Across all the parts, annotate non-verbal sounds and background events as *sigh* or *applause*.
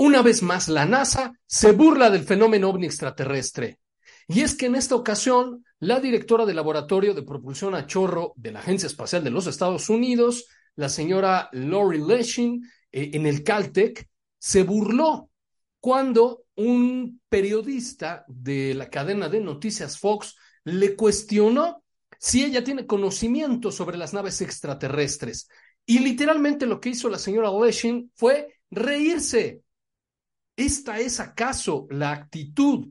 Una vez más, la NASA se burla del fenómeno ovni extraterrestre. Y es que en esta ocasión, la directora del Laboratorio de Propulsión a Chorro de la Agencia Espacial de los Estados Unidos, la señora Lori Leshing, eh, en el Caltech, se burló cuando un periodista de la cadena de noticias Fox le cuestionó si ella tiene conocimiento sobre las naves extraterrestres. Y literalmente lo que hizo la señora Leshing fue reírse ¿Esta es acaso la actitud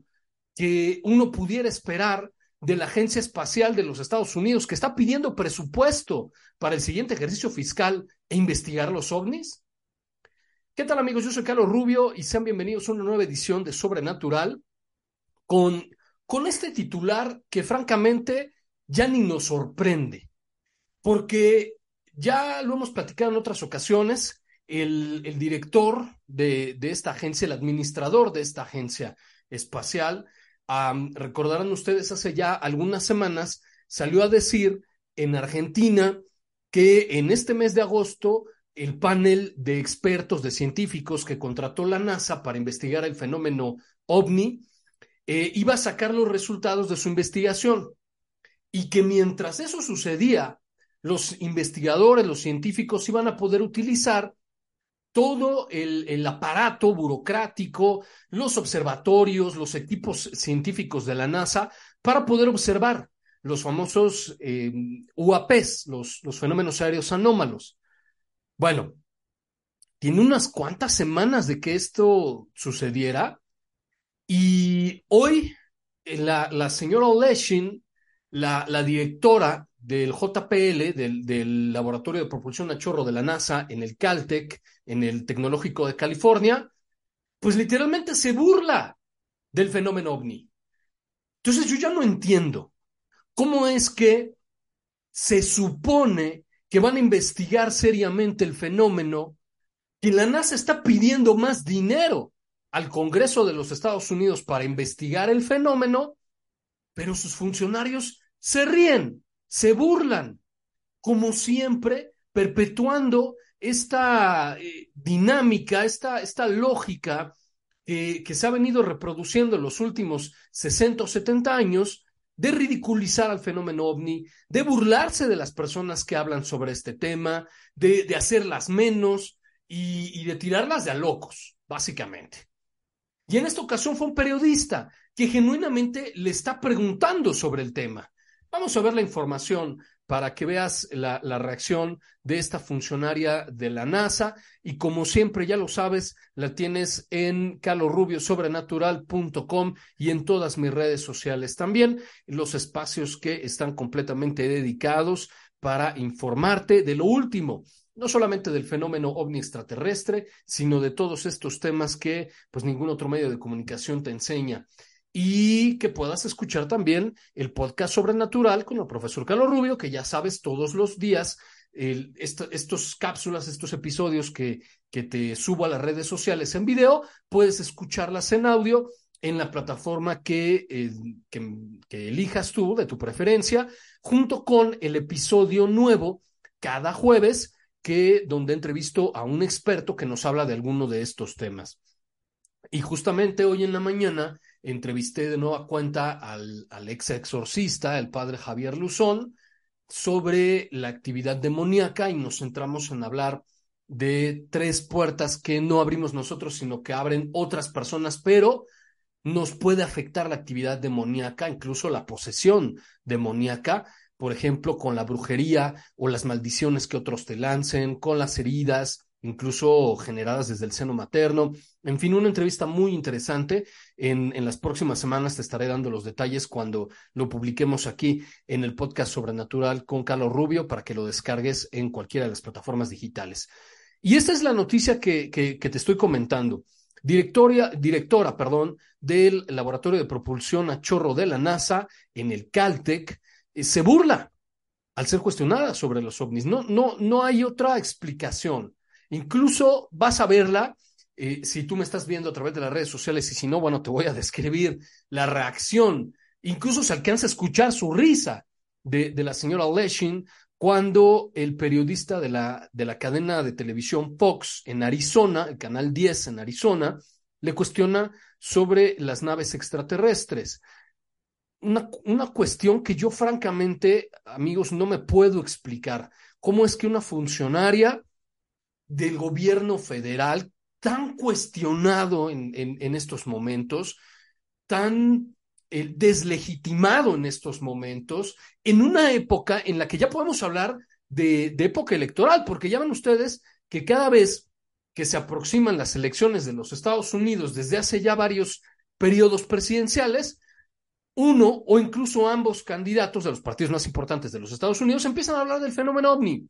que uno pudiera esperar de la Agencia Espacial de los Estados Unidos, que está pidiendo presupuesto para el siguiente ejercicio fiscal e investigar los ovnis? ¿Qué tal amigos? Yo soy Carlos Rubio y sean bienvenidos a una nueva edición de Sobrenatural con, con este titular que francamente ya ni nos sorprende, porque ya lo hemos platicado en otras ocasiones, el, director de, esta agencia, el administrador de esta agencia espacial, recordarán ustedes, hace ya algunas semanas salió a decir en Argentina que en este mes de agosto el panel de expertos, de científicos que contrató la NASA para investigar el fenómeno ovni, eh, iba a sacar los resultados de su investigación. Y que mientras eso sucedía, los investigadores, los científicos iban a poder utilizar todo el, aparato burocrático, los observatorios, los equipos científicos de la NASA para poder observar los famosos eh, UAPs, los, los fenómenos aéreos anómalos. Bueno, tiene unas cuantas semanas de que esto sucediera y hoy eh, la, la señora Oleshin, la, la directora del JPL, del, Laboratorio de Propulsión a Chorro de la NASA, en el Caltech, en el Tecnológico de California, pues literalmente se burla del fenómeno ovni. Entonces yo ya no entiendo cómo es que se supone que van a investigar seriamente el fenómeno y la NASA está pidiendo más dinero al Congreso de los Estados Unidos para investigar el fenómeno, pero sus funcionarios se ríen se burlan, como siempre, perpetuando esta eh, dinámica, esta, esta lógica que se ha venido reproduciendo en los últimos 60 o 70 años de ridiculizar al fenómeno ovni, de burlarse de las personas que hablan sobre este tema, de, de hacerlas menos y, y de tirarlas de a locos, básicamente. Y en esta ocasión fue un periodista que genuinamente le está preguntando sobre el tema. Vamos a ver la información para que veas la, reacción de esta funcionaria de la NASA y como siempre ya lo sabes, la tienes en calorrubiosobrenatural.com y en todas mis redes sociales también, los espacios que están completamente dedicados para informarte de lo último no solamente del fenómeno ovni extraterrestre, sino de todos estos temas que pues ningún otro medio de comunicación te enseña y que puedas escuchar también el podcast sobrenatural con el profesor Carlos Rubio, que ya sabes todos los días estos cápsulas, estos episodios que, que te subo a las redes sociales en video, puedes escucharlas en audio en la plataforma que, eh, que, que, elijas tú, de tu preferencia, junto con el episodio nuevo cada jueves, que, donde entrevisto a un experto que nos habla de alguno de estos temas. Y justamente hoy en la mañana entrevisté de nueva cuenta al, ex exorcista, el padre Javier Luzón, sobre la actividad demoníaca y nos centramos en hablar de tres puertas que no abrimos nosotros, sino que abren otras personas, pero nos puede afectar la actividad demoníaca, incluso la posesión demoníaca, por ejemplo, con la brujería o las maldiciones que otros te lancen, con las heridas, incluso generadas desde el seno materno. En fin, una entrevista muy interesante. En, las próximas semanas te estaré dando los detalles cuando lo publiquemos aquí en el podcast Sobrenatural con Carlos Rubio para que lo descargues en cualquiera de las plataformas digitales. Y esta es la noticia que te estoy comentando. Directoria, directora perdón, del Laboratorio de Propulsión a Chorro de la NASA en el Caltech eh, se burla al ser cuestionada sobre los ovnis. No, no, no hay otra explicación. Incluso vas a verla, eh, si tú me estás viendo a través de las redes sociales y si no, bueno, te voy a *laughs* describir la reacción. Incluso se alcanza a escuchar su risa de, de la señora Leshin cuando el periodista de la, de la cadena de televisión Fox en Arizona, el canal 10 en Arizona, le cuestiona sobre las naves extraterrestres. Una, una, cuestión que yo francamente, amigos, no me puedo explicar. ¿Cómo es que una funcionaria del gobierno federal, tan cuestionado en, en, estos momentos, tan eh, deslegitimado en estos momentos, en una época en la que ya podemos hablar de, de época electoral, porque ya ven ustedes que cada vez que se aproximan las elecciones de los Estados Unidos desde hace ya varios periodos presidenciales, uno o incluso ambos candidatos de los partidos más importantes de los Estados Unidos empiezan a hablar del fenómeno ovni.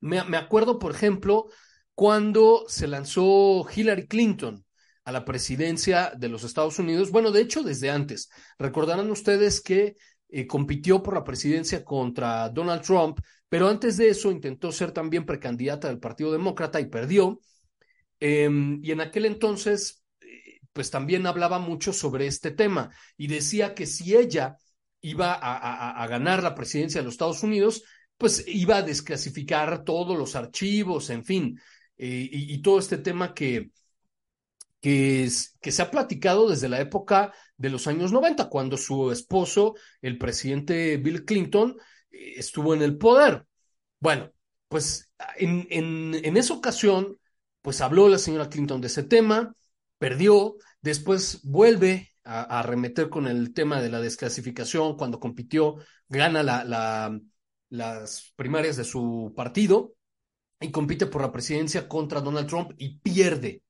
Me, me acuerdo, por ejemplo, cuando se lanzó Hillary Clinton a la presidencia de los Estados Unidos. Bueno, de hecho, desde antes. Recordarán ustedes que eh, compitió por la presidencia contra Donald Trump, pero antes de eso intentó ser también precandidata del Partido Demócrata y perdió. Eh, y en aquel entonces, eh, pues también hablaba mucho sobre este tema y decía que si ella iba a ganar la presidencia de los Estados Unidos, pues iba a desclasificar todos los archivos, en fin, eh, y, todo este tema que, que, se ha platicado desde la época de los años 90, cuando su esposo, el presidente Bill Clinton, estuvo en el poder. Bueno, pues en, en, esa ocasión, pues habló la señora Clinton de ese tema, perdió, después vuelve a, arremeter con el tema de la desclasificación cuando compitió, gana la, las primarias de su partido y compite por la presidencia contra Donald Trump y pierde.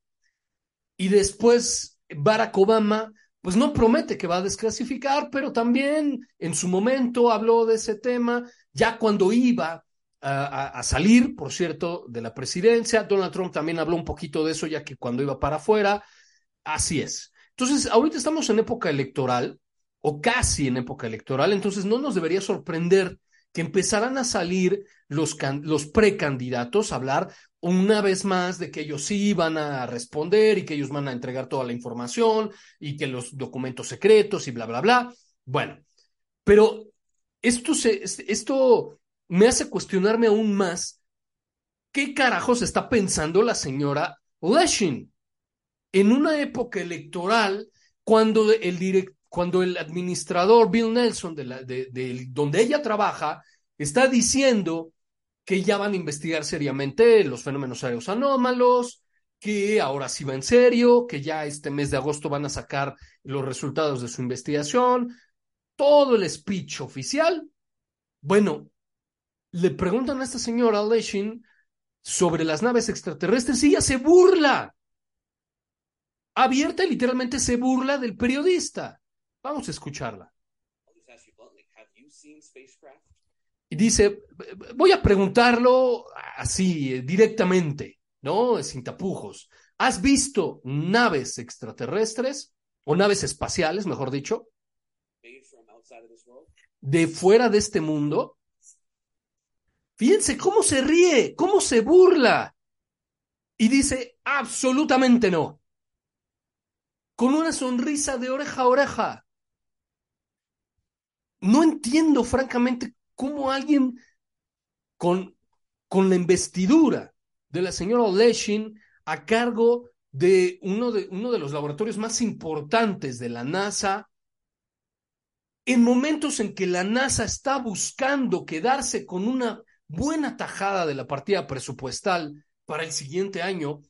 Y después Barack Obama, pues no promete que va a desclasificar, pero también en su momento habló de ese tema, ya cuando iba a, a, salir, por cierto, de la presidencia. Donald Trump también habló un poquito de eso, ya que cuando iba para afuera, así es. Entonces, ahorita estamos en época electoral, o casi en época electoral, entonces no nos debería sorprender que empezaran a salir los, precandidatos a hablar una vez más de que ellos sí van a responder y que ellos van a entregar toda la información y que los documentos secretos y bla, bla, bla. Bueno, pero esto, esto me hace cuestionarme aún más qué carajos está pensando la señora Leshin en una época electoral cuando el, direct, cuando el administrador Bill Nelson, de, la, de, de donde ella trabaja, está diciendo que ya van a investigar seriamente los fenómenos aéreos anómalos, que ahora sí va en serio, que ya este mes de agosto van a sacar los resultados de su investigación, todo el speech oficial. Bueno, le preguntan a esta señora Leshin sobre las naves extraterrestres y ella se burla. Abierta literalmente se burla del periodista. Vamos a escucharla. Y dice, voy a preguntarlo así, directamente, ¿no? Sin tapujos. ¿Has visto naves extraterrestres o naves espaciales, mejor dicho? De fuera de este mundo. Fíjense cómo se ríe, cómo se burla. Y dice, absolutamente no. Con una sonrisa de oreja a oreja. No entiendo, francamente, cómo alguien con, con la investidura de la señora Leshin a cargo de uno, de uno de los laboratorios más importantes de la NASA, en momentos en que la NASA está buscando quedarse con una buena tajada de la partida presupuestal para el siguiente año,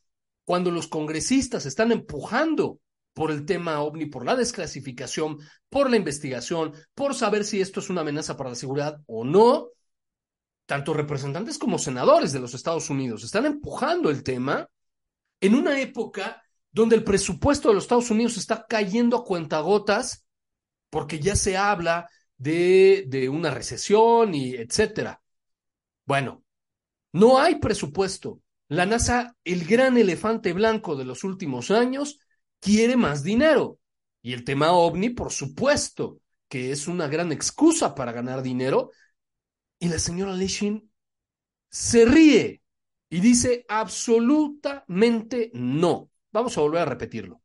cuando los congresistas están empujando por el tema ovni, por la desclasificación, por la investigación, por saber si esto es una amenaza para la seguridad o no, tanto representantes como senadores de los Estados Unidos están empujando el tema en una época donde el presupuesto de los Estados Unidos está cayendo a cuentagotas porque ya se habla de, de una recesión y etcétera. Bueno, no hay presupuesto. La NASA, el gran elefante blanco de los últimos años, quiere más dinero. Y el tema ovni, por supuesto, que es una gran excusa para ganar dinero. Y la señora Leshin se ríe y dice absolutamente no. Vamos a volver a repetirlo.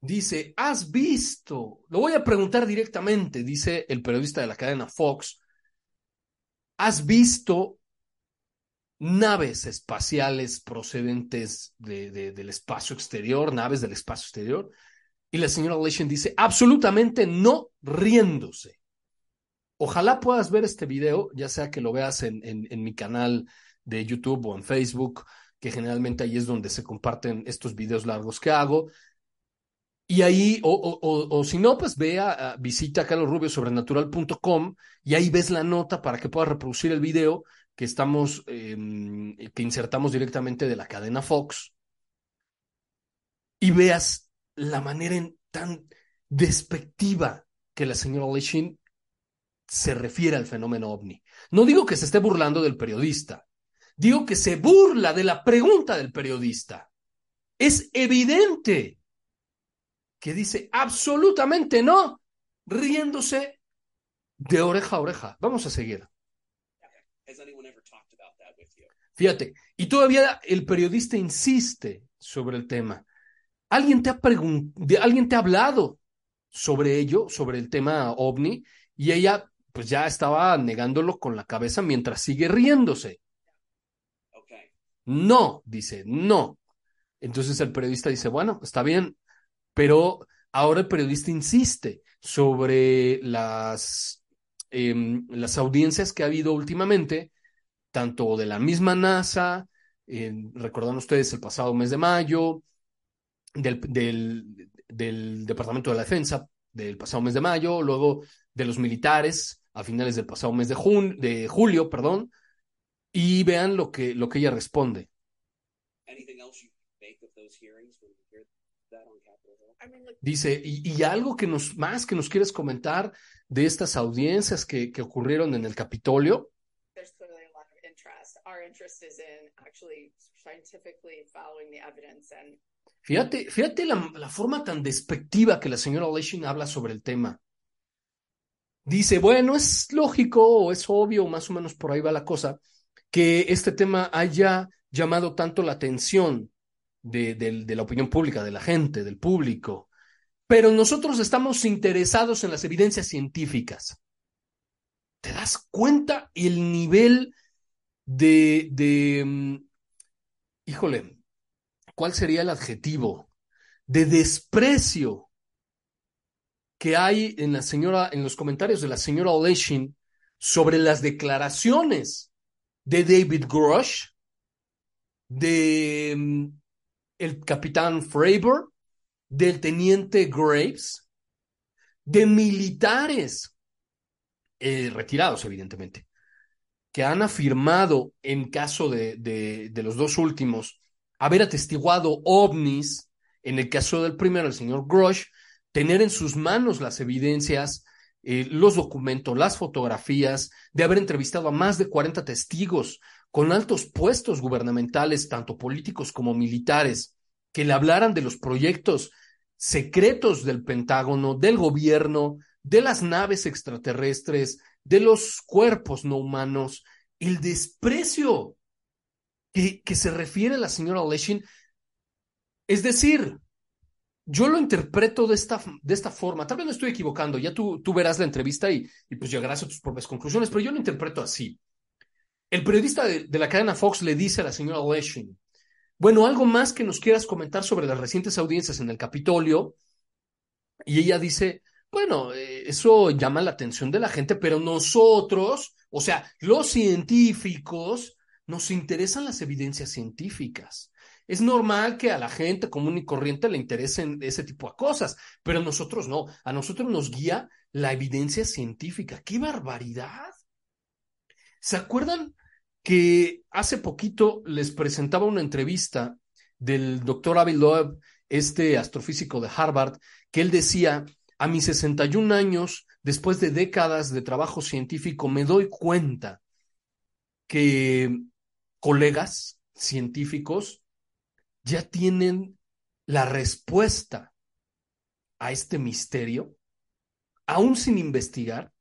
Dice, ¿has visto? Lo voy a preguntar directamente, dice el periodista de la cadena Fox. ¿Has visto naves espaciales procedentes de, de, del espacio exterior, naves del espacio exterior? Y la señora Leshen dice, absolutamente no, riéndose. Ojalá puedas ver este video, ya sea que lo veas en, en, mi canal de YouTube o en Facebook, que generalmente ahí es donde se comparten estos videos largos que hago. Y ahí, o, o, o, si no, pues ve a, a visita carlosrubiosobrenatural.com y ahí ves la nota para que puedas reproducir el video que estamos, eh, que insertamos directamente de la cadena Fox y veas la manera en tan despectiva que la señora Leshin se refiere al fenómeno ovni. No digo que se esté burlando del periodista, Digo que se burla de la pregunta del periodista. Es evidente que dice absolutamente no, riéndose de oreja a oreja. Vamos a seguir. Fíjate, y todavía el periodista insiste sobre el tema. ¿Alguien te ha preguntado, alguien te ha hablado sobre ello, sobre el tema ovni? Y ella pues ya estaba negándolo con la cabeza mientras sigue riéndose. No, dice, no. Entonces el periodista dice, bueno, está bien, pero ahora el periodista insiste sobre las, eh, las audiencias que ha habido últimamente, tanto de la misma NASA, eh, recordan ustedes el pasado mes de mayo, del, del, del Departamento de la Defensa del pasado mes de mayo, luego de los militares a finales del pasado mes de, jun de julio, perdón, y vean lo que, lo que ella responde. Dice, y, y, algo que nos más que nos quieres comentar de estas audiencias que, que ocurrieron en el Capitolio. Fíjate, fíjate la, la, forma tan despectiva que la señora Leshin habla sobre el tema. Dice, bueno, es lógico es obvio, más o menos por ahí va la cosa, que este tema haya llamado tanto la atención de, de, de, la opinión pública, de la gente, del público, pero nosotros estamos interesados en las evidencias científicas. ¿Te das cuenta el nivel de, de um, híjole, ¿cuál sería el adjetivo? De desprecio que hay en la señora, en los comentarios de la señora Oleshin sobre las declaraciones de David Grush, de um, el capitán Fravor, del teniente Graves, de militares eh, retirados, evidentemente, que han afirmado, en caso de, de, los dos últimos, haber atestiguado ovnis, en el caso del primero, el señor Grush, tener en sus manos las evidencias, eh, los documentos, las fotografías, de haber entrevistado a más de 40 testigos con altos puestos gubernamentales, tanto políticos como militares, que le hablaran de los proyectos secretos del Pentágono, del gobierno, de las naves extraterrestres, de los cuerpos no humanos, el desprecio que, que se refiere la señora Leshin. Es decir, yo lo interpreto de esta, de esta forma. Tal vez no estoy equivocando, ya tú, tú verás la entrevista y, y pues llegarás a tus propias conclusiones, pero yo lo interpreto así. El periodista de, de la cadena Fox le dice a la señora Leshin, bueno, algo más que nos quieras comentar sobre las recientes audiencias en el Capitolio. Y ella dice, Bueno, eh, eso llama la atención de la gente, pero nosotros, o sea, los científicos, nos interesan las evidencias científicas. Es normal que a la gente común y corriente le interesen ese tipo de cosas, pero a nosotros no. A nosotros nos guía la evidencia científica. ¡Qué barbaridad! ¿Se acuerdan que hace poquito les presentaba una entrevista del doctor Avi Loeb, este astrofísico de Harvard, que él decía, a mis 61 años, después de décadas de trabajo científico, me doy cuenta que colegas científicos ya tienen la respuesta a este misterio, aún sin investigar,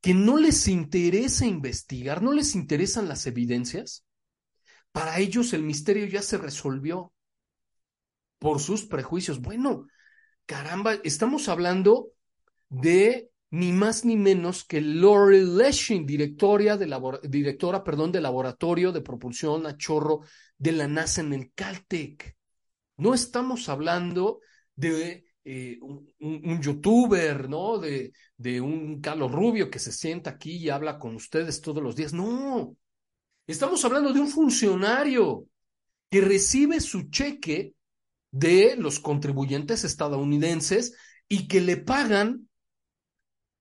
que no les interesa investigar, no les interesan las evidencias. Para ellos el misterio ya se resolvió por sus prejuicios. Bueno, caramba, estamos hablando de ni más ni menos que Lori Leshing, directora, de directora perdón, laboratorio de propulsión a chorro de la NASA en el Caltech. No estamos hablando de eh, un, youtuber, ¿no? De, de un Carlos Rubio que se sienta aquí y habla con ustedes todos los días. No, estamos hablando de un funcionario que recibe su cheque de los contribuyentes estadounidenses y que le pagan,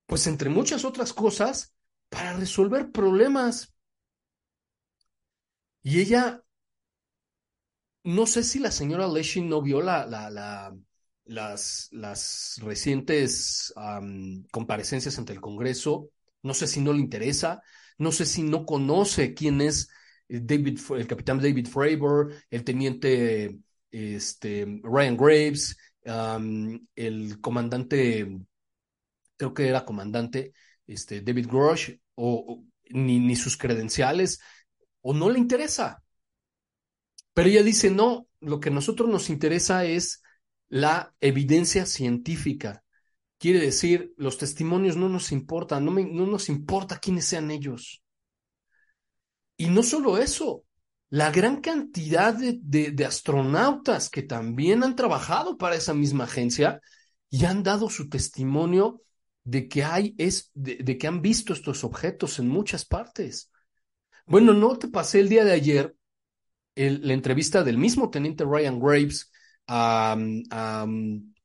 pues entre muchas otras cosas, para resolver problemas. Y ella, no sé si la señora Leshing no vio la, la, la, las, las recientes comparecencias ante el Congreso, no sé si no le interesa, no sé si no conoce quién es eh, David, el capitán David Fravor, el teniente este, Ryan Graves, el comandante, creo que era comandante, este, David Grosh, ni, sus credenciales, o no le interesa. Pero ella dice, no, lo que a nosotros nos interesa es la evidencia científica. Quiere decir, los testimonios no nos importan, no nos importa quiénes sean ellos. Y no solo eso, la gran cantidad de, de, astronautas que también han trabajado para esa misma agencia y han dado su testimonio de que hay es de, que han visto estos objetos en muchas partes. Bueno, no te pasé el día de ayer la entrevista del mismo teniente Ryan Graves a,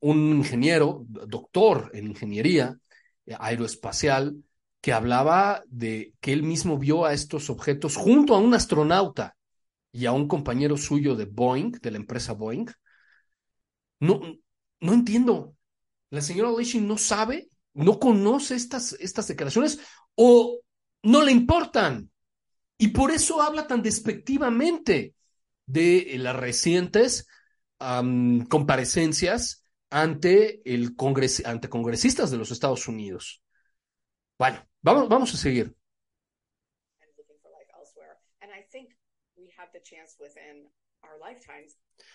un ingeniero, doctor en ingeniería eh, aeroespacial, que hablaba de que él mismo vio a estos objetos junto a un astronauta y a un compañero suyo de Boeing, de la empresa Boeing. No, no entiendo. La señora Leshing no sabe, no conoce estas, estas declaraciones o no le importan. Y por eso habla tan despectivamente de las recientes comparecencias ante, el congres ante congresistas de los Estados Unidos. Bueno, vamos, vamos a seguir.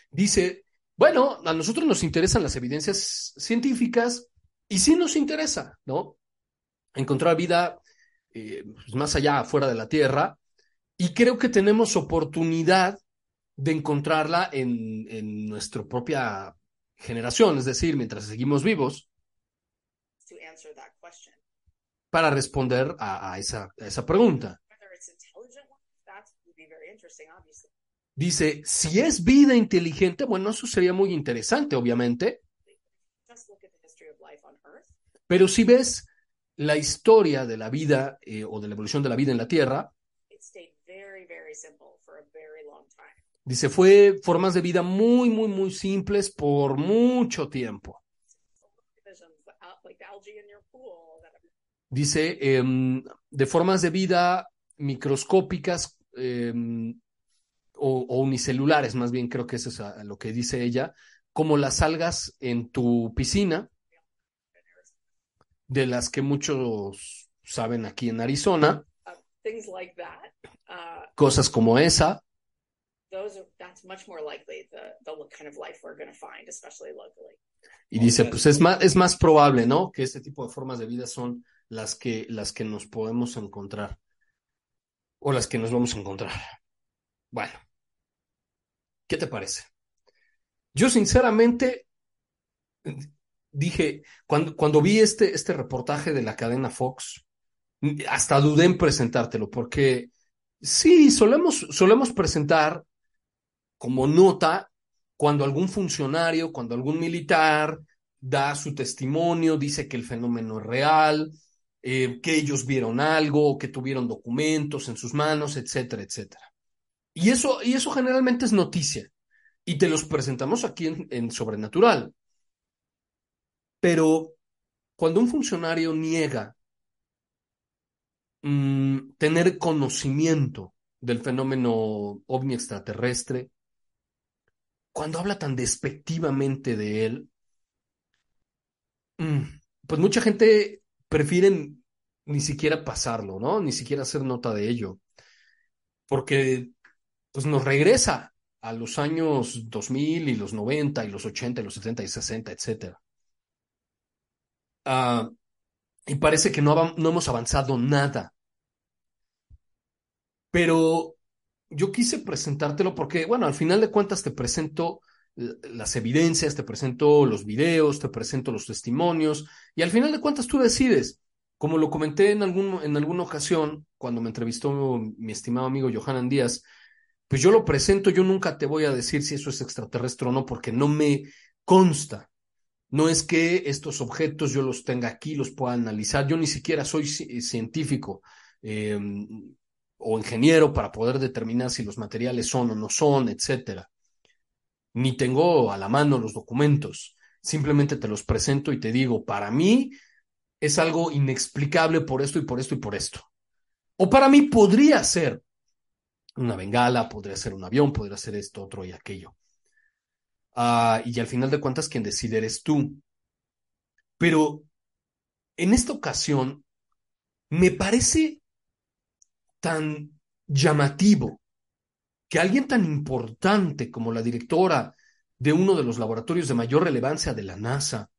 Dice, bueno, a nosotros nos interesan las evidencias científicas y sí nos interesa, ¿no? Encontrar vida eh, pues, más allá, fuera de la Tierra, y creo que tenemos oportunidad de encontrarla en, en nuestra propia generación, es decir, mientras seguimos vivos, para responder a, a, esa, a esa pregunta. Dice, si es vida inteligente, bueno, eso sería muy interesante, obviamente. Pero si ves la historia de la vida eh, o de la evolución de la vida en la Tierra, dice, fue formas de vida muy, muy, muy simples por mucho tiempo. Dice, em, de formas de vida microscópicas em, o, unicelulares, más bien creo que eso es lo que dice ella, como las algas en tu piscina, de las que muchos saben aquí en Arizona. Cosas como esa. Y dice, pues es más, es más probable, ¿no? Que este tipo de formas de vida son las que, las que nos podemos encontrar. O las que nos vamos a encontrar. Bueno, ¿qué te parece? Yo sinceramente dije, cuando, cuando vi este, este reportaje de la cadena Fox, hasta dudé en presentártelo, porque sí, solemos, solemos presentar como nota cuando algún funcionario, cuando algún militar da su testimonio, dice que el fenómeno es real, eh, que ellos vieron algo, que tuvieron documentos en sus manos, etcétera, etcétera. Y eso, y eso generalmente es noticia. Y te los presentamos aquí en, en Sobrenatural. Pero cuando un funcionario niega mmm, tener conocimiento del fenómeno ovni extraterrestre, cuando habla tan despectivamente de él, mmm, pues mucha gente prefiere ni siquiera pasarlo, ¿no? Ni siquiera hacer nota de ello, porque pues nos regresa a los años 2000 y los 90 y los 80 y los 70 y 60, etcétera. Uh, y parece que no, no hemos avanzado nada. Pero yo quise presentártelo porque, bueno, al final de cuentas te presento las evidencias, te presento los videos, te presento los testimonios y al final de cuentas tú decides. Como lo comenté en, algún, en alguna ocasión cuando me entrevistó mi estimado amigo Johanan Díaz, pues yo lo presento, yo nunca te voy a decir si eso es extraterrestre o no porque no me consta. No es que estos objetos yo los tenga aquí, los pueda analizar. Yo ni siquiera soy científico eh, o ingeniero para poder determinar si los materiales son o no son, etcétera. Ni tengo a la mano los documentos. Simplemente te los presento y te digo, para mí es algo inexplicable por esto y por esto y por esto. O para mí podría ser una bengala, podría ser un avión, podría ser esto, otro y aquello. Uh, y al final de cuentas quien decide eres tú. Pero en esta ocasión me parece tan llamativo que alguien tan importante como la directora de uno de los laboratorios de mayor relevancia de la NASA,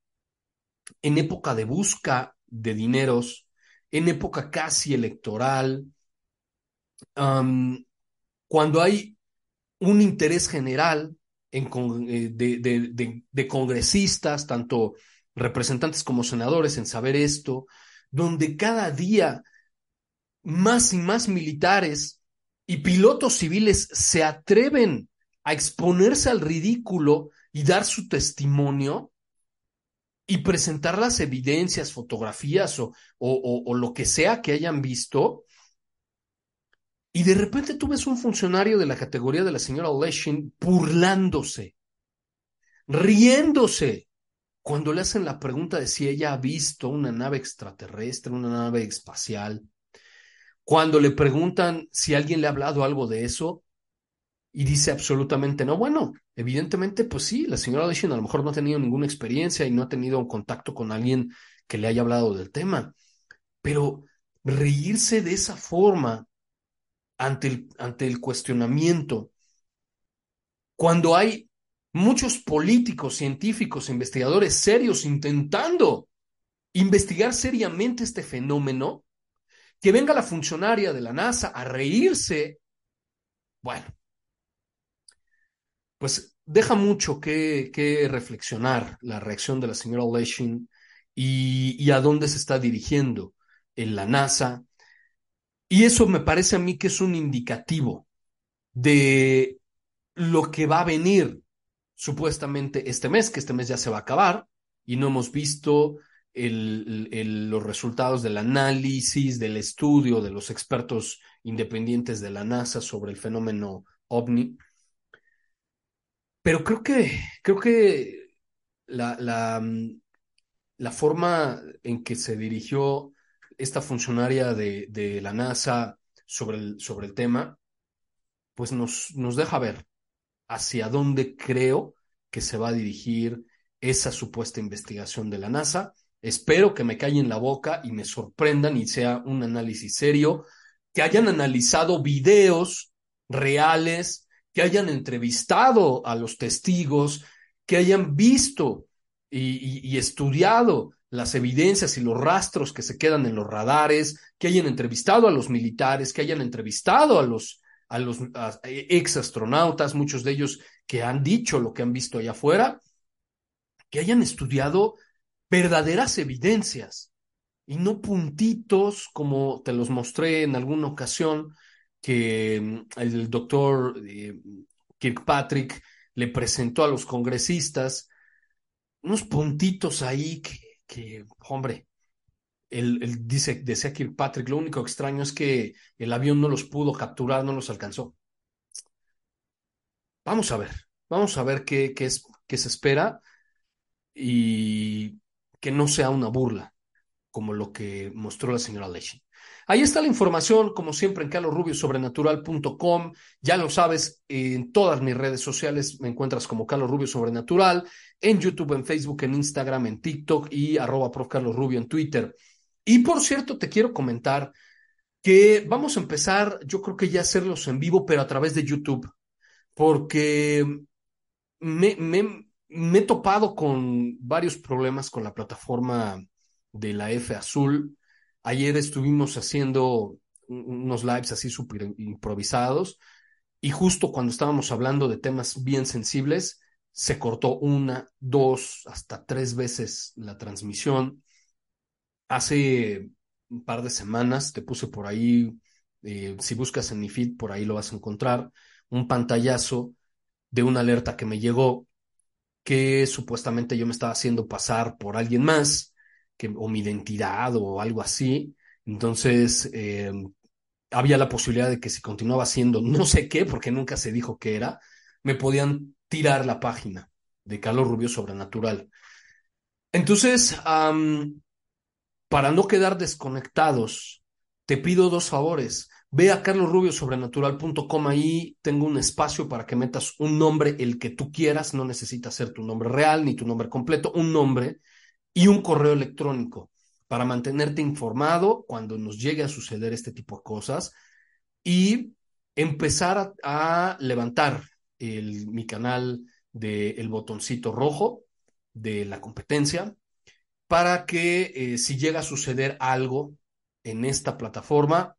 en época de busca de dineros, en época casi electoral, cuando hay un interés general eh, de, congresistas, tanto representantes como senadores, en saber esto, donde cada día más y más militares y pilotos civiles se atreven a exponerse al ridículo y dar su testimonio y presentar las evidencias, fotografías o, o, lo que sea que hayan visto, y de repente tú ves un funcionario de la categoría de la señora Leshin burlándose, riéndose, cuando le hacen la pregunta de si ella ha visto una nave extraterrestre, una nave espacial. Cuando le preguntan si alguien le ha hablado algo de eso, y dice absolutamente no. Bueno, evidentemente, pues sí, la señora Leshin a lo mejor no ha tenido ninguna experiencia y no ha tenido un contacto con alguien que le haya hablado del tema. Pero reírse de esa forma ante el, ante el cuestionamiento. Cuando hay muchos políticos, científicos, investigadores serios intentando investigar seriamente este fenómeno, que venga la funcionaria de la NASA a reírse, bueno, pues deja mucho que, que reflexionar la reacción de la señora Leshin y, y, a dónde se está dirigiendo en la NASA, y eso me parece a mí que es un indicativo de lo que va a venir supuestamente este mes, que este mes ya se va a acabar y no hemos visto los resultados del análisis, del estudio de los expertos independientes de la NASA sobre el fenómeno ovni. Pero creo que, creo que la, la, la forma en que se dirigió esta funcionaria de, de la NASA sobre el, sobre el tema, pues nos, nos deja ver hacia dónde creo que se va a dirigir esa supuesta investigación de la NASA. Espero que me callen la boca y me sorprendan y sea un análisis serio, que hayan analizado videos reales, que hayan entrevistado a los testigos, que hayan visto y, estudiado las evidencias y los rastros que se quedan en los radares, que hayan entrevistado a los militares, que hayan entrevistado a los, a los ex astronautas, muchos de ellos que han dicho lo que han visto allá afuera, que hayan estudiado verdaderas evidencias y no puntitos como te los mostré en alguna ocasión que mm, el doctor eh, Kirkpatrick le presentó a los congresistas, unos puntitos ahí que, que hombre, él, dice, decía Kirkpatrick, lo único extraño es que el avión no los pudo capturar, no los alcanzó. Vamos a ver, vamos a ver qué, qué, es, qué se espera y que no sea una burla como lo que mostró la señora Leshi. Ahí está la información, como siempre, en calorrubiosobrenatural.com. Ya lo sabes, en todas mis redes sociales me encuentras como Carlos Rubio Sobrenatural, en YouTube, en Facebook, en Instagram, en TikTok y arroba prof. Rubio en Twitter. Y por cierto, te quiero comentar que vamos a empezar, yo creo que ya hacerlos en vivo, pero a través de YouTube, porque me, me he topado con varios problemas con la plataforma de la F Azul. Ayer estuvimos haciendo unos lives así súper improvisados y justo cuando estábamos hablando de temas bien sensibles, se cortó una, dos, hasta tres veces la transmisión. Hace un par de semanas te puse por ahí, eh, si buscas en mi feed, por ahí lo vas a encontrar, un pantallazo de una alerta que me llegó que supuestamente yo me estaba haciendo pasar por alguien más, o mi identidad o algo así. Entonces, eh, había la posibilidad de que si continuaba haciendo no sé qué, porque nunca se dijo qué era, me podían tirar la página de Carlos Rubio Sobrenatural. Entonces, para no quedar desconectados, te pido dos favores. Ve a carlosrubiosobrenatural.com, ahí tengo un espacio para que metas un nombre, el que tú quieras, no necesita ser tu nombre real ni tu nombre completo, un nombre y un correo electrónico para mantenerte informado cuando nos llegue a suceder este tipo de cosas y empezar a, levantar el, mi canal del botoncito rojo de la competencia para que eh, si llega a suceder algo en esta plataforma,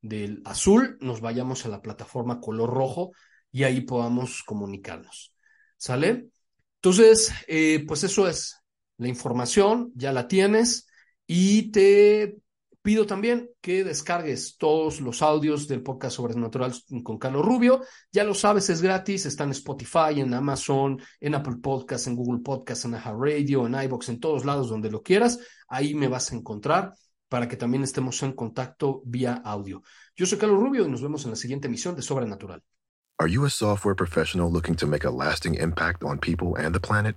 del azul nos vayamos a la plataforma color rojo y ahí podamos comunicarnos. ¿Sale? Entonces, eh, pues eso es la información, ya la tienes y te pido también que descargues todos los audios del podcast Sobrenatural con Carlos Rubio. Ya lo sabes, es gratis, está en Spotify, en Amazon, en Apple Podcasts, en Google Podcasts, en Radio, en iBox, en todos lados donde lo quieras. Ahí me vas a encontrar para que también estemos en contacto vía audio. Yo soy Carlos Rubio y nos vemos en la siguiente emisión de Sobrenatural. Are you a software professional looking to make a lasting impact on people and the planet?